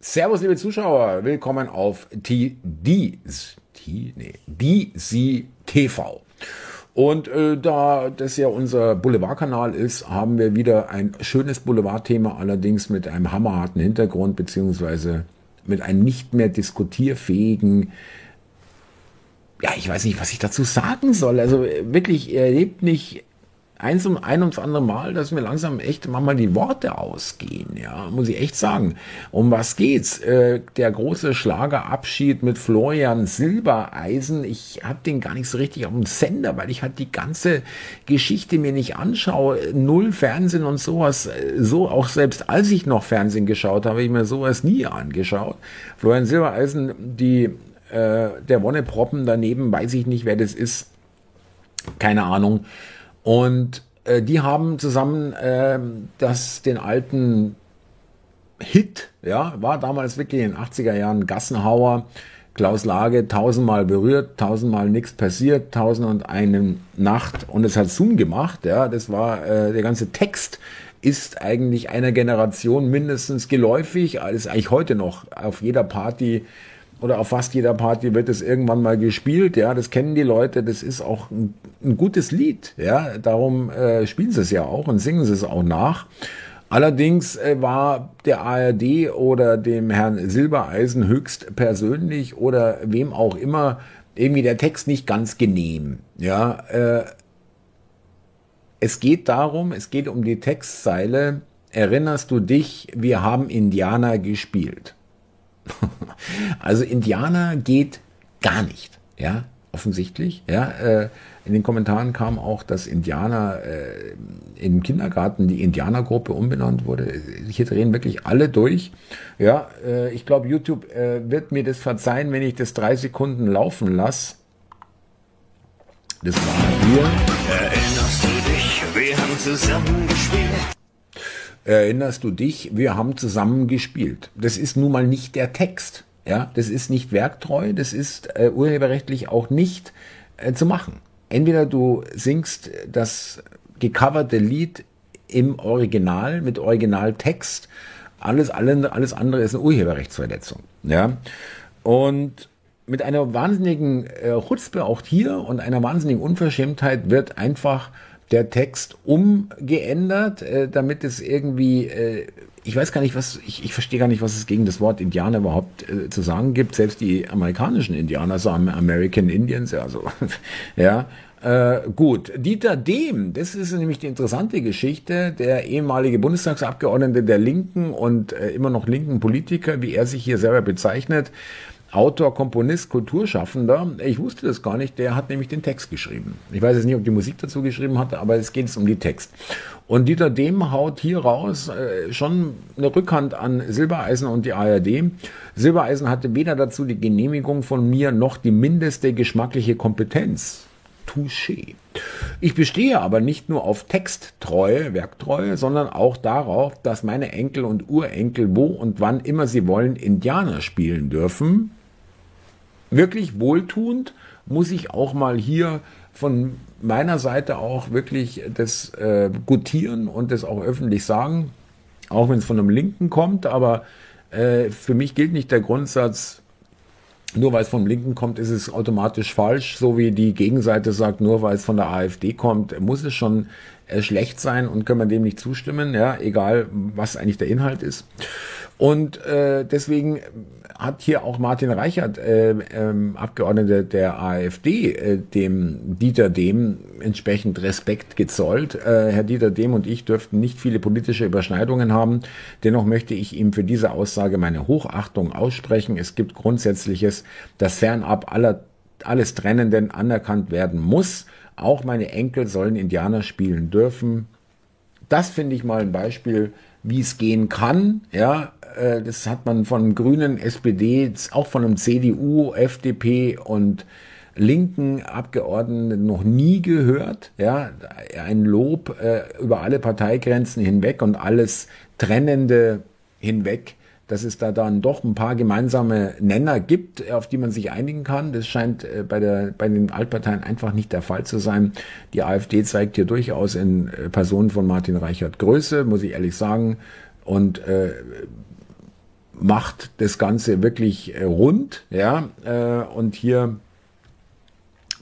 Servus, liebe Zuschauer, willkommen auf TD, nee, DC TV. Und äh, da das ja unser Boulevardkanal ist, haben wir wieder ein schönes Boulevardthema, allerdings mit einem hammerharten Hintergrund, beziehungsweise mit einem nicht mehr diskutierfähigen, ja, ich weiß nicht, was ich dazu sagen soll. Also wirklich, er lebt nicht eins und ein ums andere Mal, dass mir langsam echt manchmal die Worte ausgehen, ja, muss ich echt sagen. Um was geht's? Äh, der große Schlagerabschied mit Florian Silbereisen. Ich habe den gar nicht so richtig auf dem Sender, weil ich halt die ganze Geschichte mir nicht anschaue. Null Fernsehen und sowas. So auch selbst als ich noch Fernsehen geschaut habe, ich mir sowas nie angeschaut. Florian Silbereisen, die äh, der Wonneproppen daneben, weiß ich nicht, wer das ist. Keine Ahnung. Und äh, die haben zusammen äh, das, den alten Hit, ja, war damals wirklich in den 80er Jahren Gassenhauer, Klaus Lage, tausendmal berührt, tausendmal nichts passiert, tausend und eine Nacht. Und es hat Zoom gemacht, ja, das war äh, der ganze Text ist eigentlich einer Generation mindestens geläufig, ist eigentlich heute noch auf jeder Party oder auf fast jeder Party wird es irgendwann mal gespielt, ja, das kennen die Leute, das ist auch ein, ein gutes Lied, ja, darum äh, spielen sie es ja auch und singen sie es auch nach. Allerdings äh, war der ARD oder dem Herrn Silbereisen höchst persönlich oder wem auch immer irgendwie der Text nicht ganz genehm, ja, äh, es geht darum, es geht um die Textzeile, erinnerst du dich, wir haben Indianer gespielt. Also Indianer geht gar nicht, ja, offensichtlich. Ja, äh, in den Kommentaren kam auch, dass Indianer äh, im Kindergarten die Indianergruppe umbenannt wurde. Hier drehen wirklich alle durch. Ja, äh, ich glaube, YouTube äh, wird mir das verzeihen, wenn ich das drei Sekunden laufen lasse. Das war hier. Erinnerst du dich? Wir haben zusammen gespielt. Erinnerst du dich? Wir haben zusammen gespielt. Das ist nun mal nicht der Text. Ja, das ist nicht werktreu, das ist äh, urheberrechtlich auch nicht äh, zu machen. Entweder du singst das gecoverte Lied im Original mit Originaltext, alles, alles, andere ist eine Urheberrechtsverletzung. Ja, und mit einer wahnsinnigen äh, Chutzpe auch hier und einer wahnsinnigen Unverschämtheit wird einfach der Text umgeändert, äh, damit es irgendwie, äh, ich weiß gar nicht, was, ich, ich verstehe gar nicht, was es gegen das Wort Indianer überhaupt äh, zu sagen gibt. Selbst die amerikanischen Indianer sagen American Indians, ja, so, ja. Äh, gut, Dieter Dehm, das ist nämlich die interessante Geschichte, der ehemalige Bundestagsabgeordnete der Linken und äh, immer noch linken Politiker, wie er sich hier selber bezeichnet, Autor, Komponist, Kulturschaffender. Ich wusste das gar nicht. Der hat nämlich den Text geschrieben. Ich weiß jetzt nicht, ob die Musik dazu geschrieben hatte, aber es geht um die Text. Und Dieter Dehm haut hier raus äh, schon eine Rückhand an Silbereisen und die ARD. Silbereisen hatte weder dazu die Genehmigung von mir noch die mindeste geschmackliche Kompetenz. Touché. Ich bestehe aber nicht nur auf Texttreue, Werktreue, sondern auch darauf, dass meine Enkel und Urenkel wo und wann immer sie wollen Indianer spielen dürfen wirklich wohltuend, muss ich auch mal hier von meiner Seite auch wirklich das äh, gutieren und das auch öffentlich sagen, auch wenn es von einem Linken kommt, aber äh, für mich gilt nicht der Grundsatz, nur weil es vom Linken kommt, ist es automatisch falsch, so wie die Gegenseite sagt, nur weil es von der AfD kommt, muss es schon äh, schlecht sein und können wir dem nicht zustimmen, ja, egal was eigentlich der Inhalt ist. Und äh, deswegen hat hier auch Martin Reichert, äh, ähm, Abgeordneter der AfD, äh, dem Dieter Dehm entsprechend Respekt gezollt. Äh, Herr Dieter Dehm und ich dürften nicht viele politische Überschneidungen haben. Dennoch möchte ich ihm für diese Aussage meine Hochachtung aussprechen. Es gibt Grundsätzliches, das fernab aller, alles Trennenden anerkannt werden muss. Auch meine Enkel sollen Indianer spielen dürfen. Das finde ich mal ein Beispiel, wie es gehen kann. Ja, äh, das hat man von Grünen, SPD, auch von einem CDU, FDP und linken Abgeordneten noch nie gehört. Ja, ein Lob äh, über alle Parteigrenzen hinweg und alles Trennende hinweg dass es da dann doch ein paar gemeinsame Nenner gibt, auf die man sich einigen kann. Das scheint äh, bei, der, bei den Altparteien einfach nicht der Fall zu sein. Die AfD zeigt hier durchaus in äh, Personen von Martin Reichert Größe, muss ich ehrlich sagen. Und äh, macht das Ganze wirklich äh, rund, ja, äh, und hier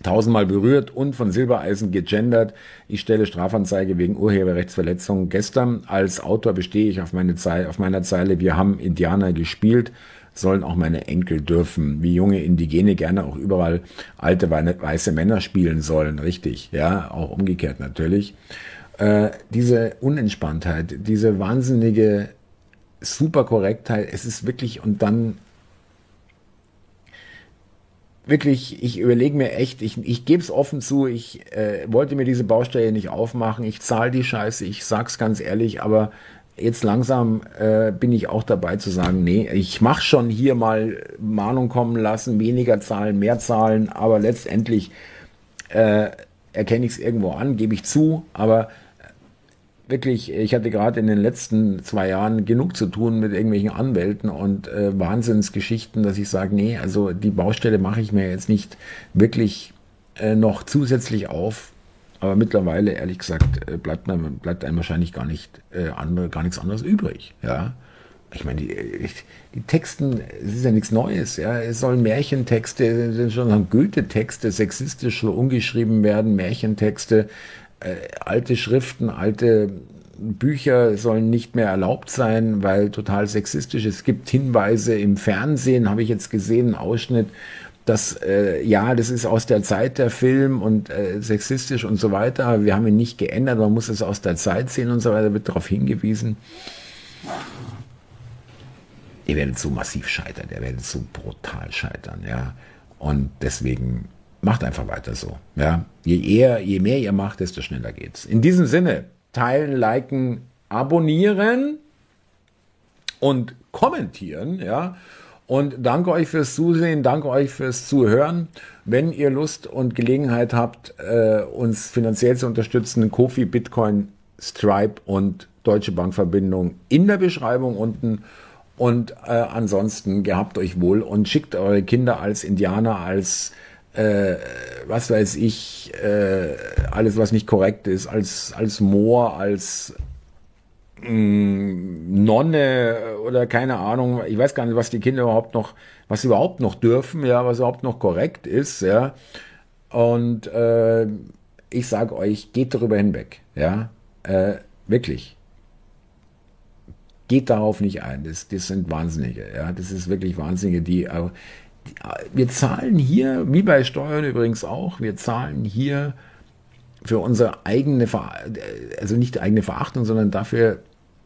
tausendmal berührt und von Silbereisen gegendert. Ich stelle Strafanzeige wegen Urheberrechtsverletzung. Gestern als Autor bestehe ich auf, meine Zeile, auf meiner Zeile, wir haben Indianer gespielt, sollen auch meine Enkel dürfen, wie junge Indigene gerne auch überall alte weiße Männer spielen sollen, richtig, ja, auch umgekehrt natürlich. Äh, diese Unentspanntheit, diese wahnsinnige Superkorrektheit, es ist wirklich, und dann wirklich, ich überlege mir echt, ich, ich gebe es offen zu, ich äh, wollte mir diese Baustelle nicht aufmachen, ich zahle die Scheiße, ich sag's ganz ehrlich, aber jetzt langsam äh, bin ich auch dabei zu sagen, nee, ich mache schon hier mal Mahnung kommen lassen, weniger zahlen, mehr zahlen, aber letztendlich äh, erkenne ich es irgendwo an, gebe ich zu, aber wirklich, ich hatte gerade in den letzten zwei Jahren genug zu tun mit irgendwelchen Anwälten und äh, Wahnsinnsgeschichten, dass ich sage, nee, also die Baustelle mache ich mir jetzt nicht wirklich äh, noch zusätzlich auf. Aber mittlerweile, ehrlich gesagt, äh, bleibt, man, bleibt einem wahrscheinlich gar nicht äh, andere, gar nichts anderes übrig. Ja, ich meine, die, die Texten, es ist ja nichts Neues. Ja, es sollen Märchentexte, sind schon Goethe-Texte, sexistisch so umgeschrieben werden, Märchentexte äh, alte Schriften, alte Bücher sollen nicht mehr erlaubt sein, weil total sexistisch. Es gibt Hinweise im Fernsehen, habe ich jetzt gesehen, einen Ausschnitt, dass äh, ja, das ist aus der Zeit der Film und äh, sexistisch und so weiter. Wir haben ihn nicht geändert, man muss es aus der Zeit sehen und so weiter, wird darauf hingewiesen. Ihr werdet so massiv scheitern, ihr werdet so brutal scheitern, ja. Und deswegen macht einfach weiter so. Ja, je eher, je mehr ihr macht, desto schneller geht's. In diesem Sinne, teilen, liken, abonnieren und kommentieren, ja. Und danke euch fürs Zusehen, danke euch fürs Zuhören. Wenn ihr Lust und Gelegenheit habt, äh, uns finanziell zu unterstützen, Kofi, Bitcoin, Stripe und Deutsche Bankverbindung in der Beschreibung unten. Und äh, ansonsten gehabt euch wohl und schickt eure Kinder als Indianer, als äh, was weiß ich, äh, alles, was nicht korrekt ist, als, als Moor, als mh, mm, Nonne oder keine Ahnung, ich weiß gar nicht, was die Kinder überhaupt noch, was sie überhaupt noch dürfen, ja, was überhaupt noch korrekt ist, ja. Und äh, ich sage euch, geht darüber hinweg, ja, äh, wirklich. Geht darauf nicht ein. Das, das sind Wahnsinnige, ja. Das ist wirklich Wahnsinnige, die, wir zahlen hier, wie bei Steuern übrigens auch, wir zahlen hier für unsere eigene, also nicht eigene Verachtung, sondern dafür,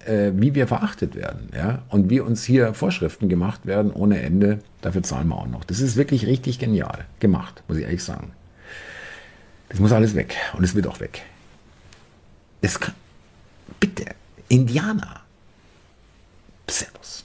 äh, wie wir verachtet werden, ja, und wie uns hier Vorschriften gemacht werden ohne Ende, dafür zahlen wir auch noch. Das ist wirklich richtig genial gemacht, muss ich ehrlich sagen. Das muss alles weg und es wird auch weg. Das kann, bitte, Indianer. Servus.